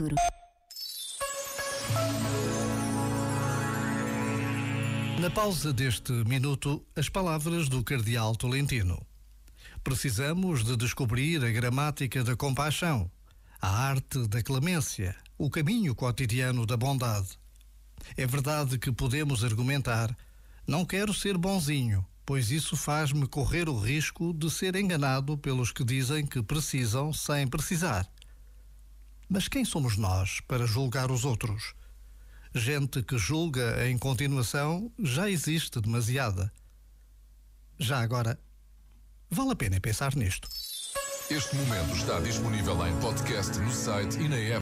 futuro. Na pausa deste minuto, as palavras do Cardeal Tolentino. Precisamos de descobrir a gramática da compaixão, a arte da clemência, o caminho cotidiano da bondade. É verdade que podemos argumentar: não quero ser bonzinho, pois isso faz-me correr o risco de ser enganado pelos que dizem que precisam sem precisar. Mas quem somos nós para julgar os outros? Gente que julga em continuação já existe demasiada. Já agora, vale a pena pensar nisto. Este momento está disponível em podcast no site e na app.